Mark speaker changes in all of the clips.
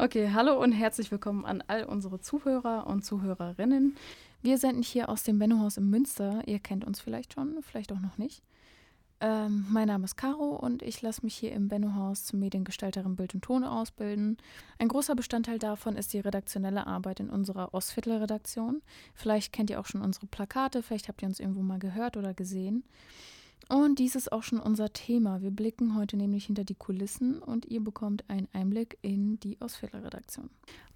Speaker 1: Okay, hallo und herzlich willkommen an all unsere Zuhörer und Zuhörerinnen. Wir senden hier aus dem Bennohaus in Münster. Ihr kennt uns vielleicht schon, vielleicht auch noch nicht. Ähm, mein Name ist Caro und ich lasse mich hier im Bennohaus zum Mediengestalterin Bild und Ton ausbilden. Ein großer Bestandteil davon ist die redaktionelle Arbeit in unserer Ostviertel-Redaktion. Vielleicht kennt ihr auch schon unsere Plakate, vielleicht habt ihr uns irgendwo mal gehört oder gesehen. Und dies ist auch schon unser Thema. Wir blicken heute nämlich hinter die Kulissen und ihr bekommt einen Einblick in die Ausfälle-Redaktion.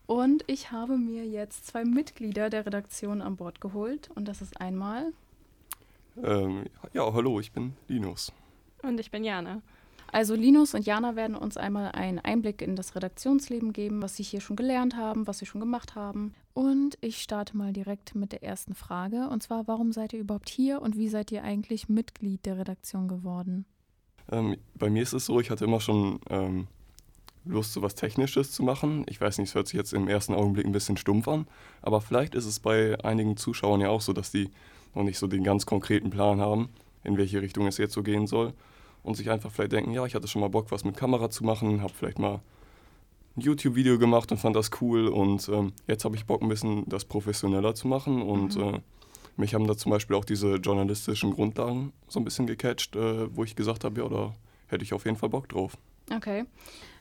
Speaker 1: Und ich habe mir jetzt zwei Mitglieder der Redaktion an Bord geholt. Und das ist einmal.
Speaker 2: Ähm, ja, hallo, ich bin Linus.
Speaker 3: Und ich bin Jana.
Speaker 1: Also Linus und Jana werden uns einmal einen Einblick in das Redaktionsleben geben, was sie hier schon gelernt haben, was sie schon gemacht haben. Und ich starte mal direkt mit der ersten Frage. Und zwar, warum seid ihr überhaupt hier und wie seid ihr eigentlich Mitglied der Redaktion geworden?
Speaker 2: Ähm, bei mir ist es so, ich hatte immer schon ähm, Lust, so was Technisches zu machen. Ich weiß nicht, es hört sich jetzt im ersten Augenblick ein bisschen stumpf an, aber vielleicht ist es bei einigen Zuschauern ja auch so, dass die noch nicht so den ganz konkreten Plan haben, in welche Richtung es jetzt so gehen soll und sich einfach vielleicht denken, ja, ich hatte schon mal Bock, was mit Kamera zu machen, habe vielleicht mal ein YouTube-Video gemacht und fand das cool und ähm, jetzt habe ich Bock, ein bisschen das professioneller zu machen und mhm. äh, mich haben da zum Beispiel auch diese journalistischen Grundlagen so ein bisschen gecatcht, äh, wo ich gesagt habe, ja, da hätte ich auf jeden Fall Bock drauf.
Speaker 1: Okay,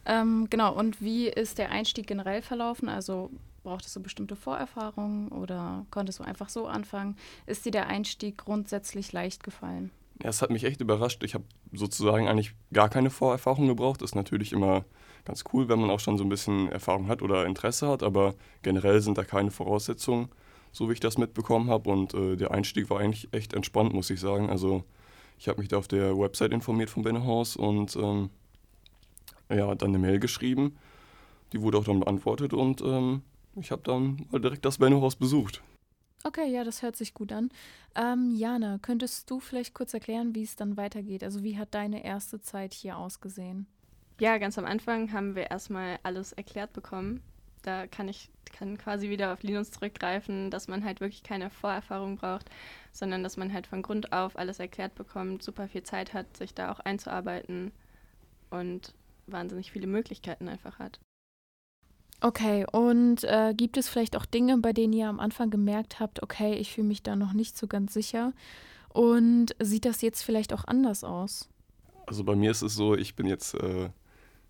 Speaker 1: ähm, genau. Und wie ist der Einstieg generell verlaufen? Also brauchtest du bestimmte Vorerfahrungen oder konntest du einfach so anfangen? Ist dir der Einstieg grundsätzlich leicht gefallen?
Speaker 2: Ja, es hat mich echt überrascht. Ich habe sozusagen eigentlich gar keine Vorerfahrung gebraucht. Ist natürlich immer ganz cool, wenn man auch schon so ein bisschen Erfahrung hat oder Interesse hat, aber generell sind da keine Voraussetzungen, so wie ich das mitbekommen habe. Und äh, der Einstieg war eigentlich echt entspannt, muss ich sagen. Also ich habe mich da auf der Website informiert von Bennehaus und ähm, ja, dann eine Mail geschrieben. Die wurde auch dann beantwortet und ähm, ich habe dann direkt das Bennehaus besucht.
Speaker 1: Okay, ja, das hört sich gut an. Ähm, Jana, könntest du vielleicht kurz erklären, wie es dann weitergeht? Also wie hat deine erste Zeit hier ausgesehen?
Speaker 3: Ja, ganz am Anfang haben wir erstmal alles erklärt bekommen. Da kann ich kann quasi wieder auf Linus zurückgreifen, dass man halt wirklich keine Vorerfahrung braucht, sondern dass man halt von Grund auf alles erklärt bekommt, super viel Zeit hat, sich da auch einzuarbeiten und wahnsinnig viele Möglichkeiten einfach hat.
Speaker 1: Okay, und äh, gibt es vielleicht auch Dinge, bei denen ihr am Anfang gemerkt habt, okay, ich fühle mich da noch nicht so ganz sicher? Und sieht das jetzt vielleicht auch anders aus?
Speaker 2: Also bei mir ist es so, ich bin jetzt äh,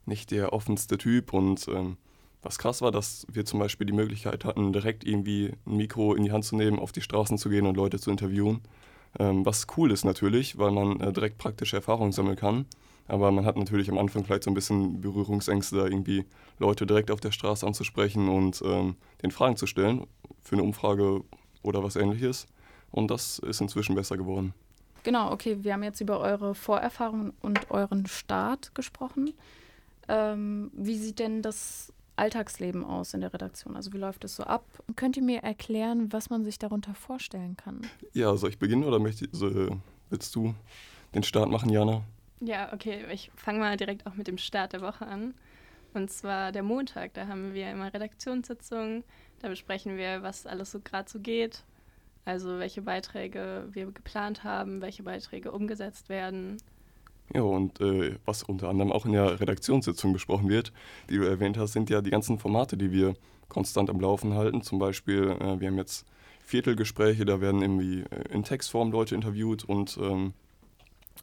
Speaker 2: nicht der offenste Typ und ähm, was krass war, dass wir zum Beispiel die Möglichkeit hatten, direkt irgendwie ein Mikro in die Hand zu nehmen, auf die Straßen zu gehen und Leute zu interviewen. Ähm, was cool ist natürlich, weil man äh, direkt praktische Erfahrungen sammeln kann. Aber man hat natürlich am Anfang vielleicht so ein bisschen Berührungsängste, da irgendwie Leute direkt auf der Straße anzusprechen und ähm, den Fragen zu stellen für eine Umfrage oder was ähnliches. Und das ist inzwischen besser geworden.
Speaker 1: Genau, okay, wir haben jetzt über eure Vorerfahrungen und euren Start gesprochen. Ähm, wie sieht denn das Alltagsleben aus in der Redaktion? Also wie läuft es so ab? Könnt ihr mir erklären, was man sich darunter vorstellen kann?
Speaker 2: Ja, soll ich beginnen oder möchte, so, willst du den Start machen, Jana?
Speaker 3: Ja, okay, ich fange mal direkt auch mit dem Start der Woche an. Und zwar der Montag, da haben wir immer Redaktionssitzungen, da besprechen wir, was alles so gerade so geht. Also welche Beiträge wir geplant haben, welche Beiträge umgesetzt werden.
Speaker 2: Ja, und äh, was unter anderem auch in der Redaktionssitzung besprochen wird, wie du erwähnt hast, sind ja die ganzen Formate, die wir konstant am Laufen halten. Zum Beispiel, äh, wir haben jetzt Viertelgespräche, da werden irgendwie äh, in Textform Leute interviewt und ähm,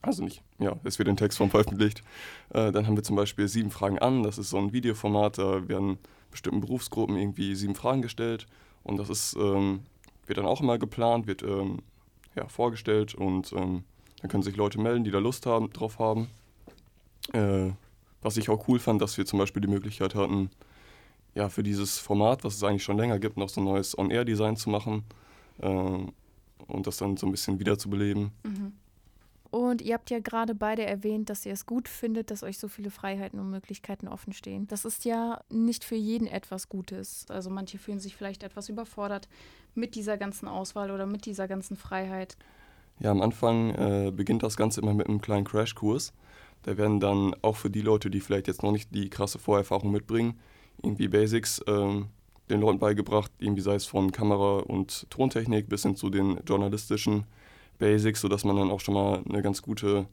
Speaker 2: also nicht, ja, es wird in Textform veröffentlicht. Äh, dann haben wir zum Beispiel sieben Fragen an. Das ist so ein Videoformat, da werden bestimmten Berufsgruppen irgendwie sieben Fragen gestellt. Und das ist, ähm, wird dann auch immer geplant, wird ähm, ja, vorgestellt und ähm, dann können sich Leute melden, die da Lust haben, drauf haben. Äh, was ich auch cool fand, dass wir zum Beispiel die Möglichkeit hatten, ja, für dieses Format, was es eigentlich schon länger gibt, noch so ein neues On-Air-Design zu machen äh, und das dann so ein bisschen wiederzubeleben. Mhm.
Speaker 1: Und ihr habt ja gerade beide erwähnt, dass ihr es gut findet, dass euch so viele Freiheiten und Möglichkeiten offen stehen. Das ist ja nicht für jeden etwas Gutes. Also manche fühlen sich vielleicht etwas überfordert mit dieser ganzen Auswahl oder mit dieser ganzen Freiheit.
Speaker 2: Ja, am Anfang äh, beginnt das Ganze immer mit einem kleinen Crashkurs. Da werden dann auch für die Leute, die vielleicht jetzt noch nicht die krasse Vorerfahrung mitbringen, irgendwie Basics äh, den Leuten beigebracht, irgendwie sei es von Kamera und Tontechnik bis hin zu den journalistischen Basics, sodass man dann auch schon mal eine ganz gute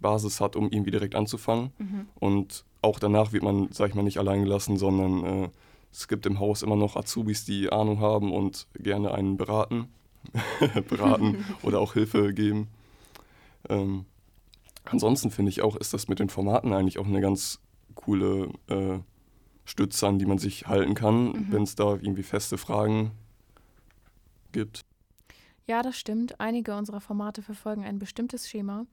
Speaker 2: Basis hat, um irgendwie direkt anzufangen. Mhm. Und auch danach wird man, sag ich mal, nicht allein gelassen, sondern äh, es gibt im Haus immer noch Azubis, die Ahnung haben und gerne einen beraten, beraten oder auch Hilfe geben. Ähm, ansonsten finde ich auch, ist das mit den Formaten eigentlich auch eine ganz coole äh, Stütze, an die man sich halten kann, mhm. wenn es da irgendwie feste Fragen gibt.
Speaker 1: Ja, das stimmt. Einige unserer Formate verfolgen ein bestimmtes Schema.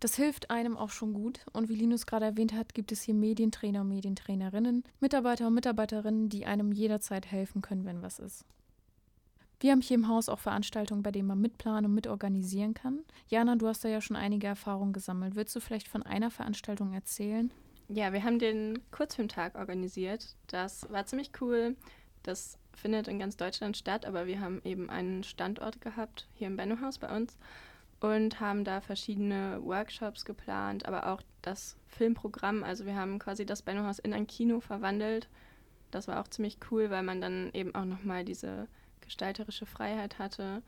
Speaker 1: Das hilft einem auch schon gut. Und wie Linus gerade erwähnt hat, gibt es hier Medientrainer und Medientrainerinnen, Mitarbeiter und Mitarbeiterinnen, die einem jederzeit helfen können, wenn was ist. Wir haben hier im Haus auch Veranstaltungen, bei denen man mitplanen und mitorganisieren kann. Jana, du hast da ja schon einige Erfahrungen gesammelt. Willst du vielleicht von einer Veranstaltung erzählen?
Speaker 3: Ja, wir haben den Kurzfilmtag organisiert. Das war ziemlich cool. Das findet in ganz Deutschland statt, aber wir haben eben einen Standort gehabt, hier im Bennohaus bei uns und haben da verschiedene Workshops geplant, aber auch das Filmprogramm. Also wir haben quasi das Bennohaus in ein Kino verwandelt. Das war auch ziemlich cool, weil man dann eben auch nochmal diese gestalterische Freiheit hatte.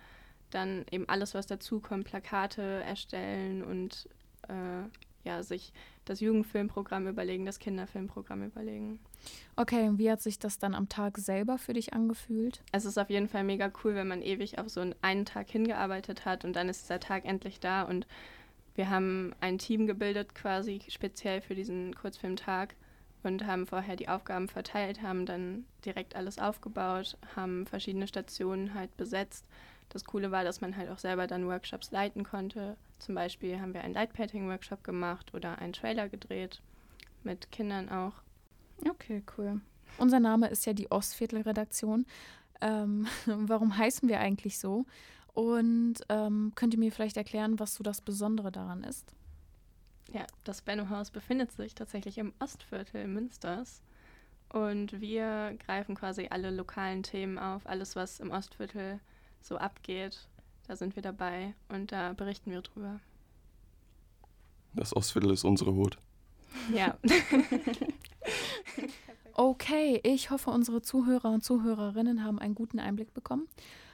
Speaker 3: Dann eben alles, was dazukommt, Plakate erstellen und äh, ja, sich das Jugendfilmprogramm überlegen, das Kinderfilmprogramm überlegen.
Speaker 1: Okay, und wie hat sich das dann am Tag selber für dich angefühlt?
Speaker 3: Es ist auf jeden Fall mega cool, wenn man ewig auf so einen Tag hingearbeitet hat und dann ist dieser Tag endlich da und wir haben ein Team gebildet quasi speziell für diesen Kurzfilmtag und haben vorher die Aufgaben verteilt, haben dann direkt alles aufgebaut, haben verschiedene Stationen halt besetzt. Das Coole war, dass man halt auch selber dann Workshops leiten konnte. Zum Beispiel haben wir einen Lightpainting-Workshop gemacht oder einen Trailer gedreht, mit Kindern auch.
Speaker 1: Okay, cool. Unser Name ist ja die Ostviertel-Redaktion. Ähm, warum heißen wir eigentlich so? Und ähm, könnt ihr mir vielleicht erklären, was so das Besondere daran ist?
Speaker 3: Ja, das Benno-Haus befindet sich tatsächlich im Ostviertel Münsters. Und wir greifen quasi alle lokalen Themen auf, alles, was im Ostviertel so abgeht. Da sind wir dabei und da berichten wir drüber.
Speaker 2: Das Ostviertel ist unsere Hut.
Speaker 3: Ja.
Speaker 1: okay, ich hoffe, unsere Zuhörer und Zuhörerinnen haben einen guten Einblick bekommen.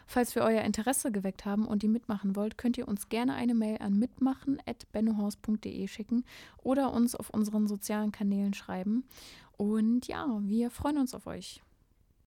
Speaker 1: Falls wir euer Interesse geweckt haben und ihr mitmachen wollt, könnt ihr uns gerne eine Mail an mitmachen.bennohaus.de schicken oder uns auf unseren sozialen Kanälen schreiben. Und ja, wir freuen uns auf euch.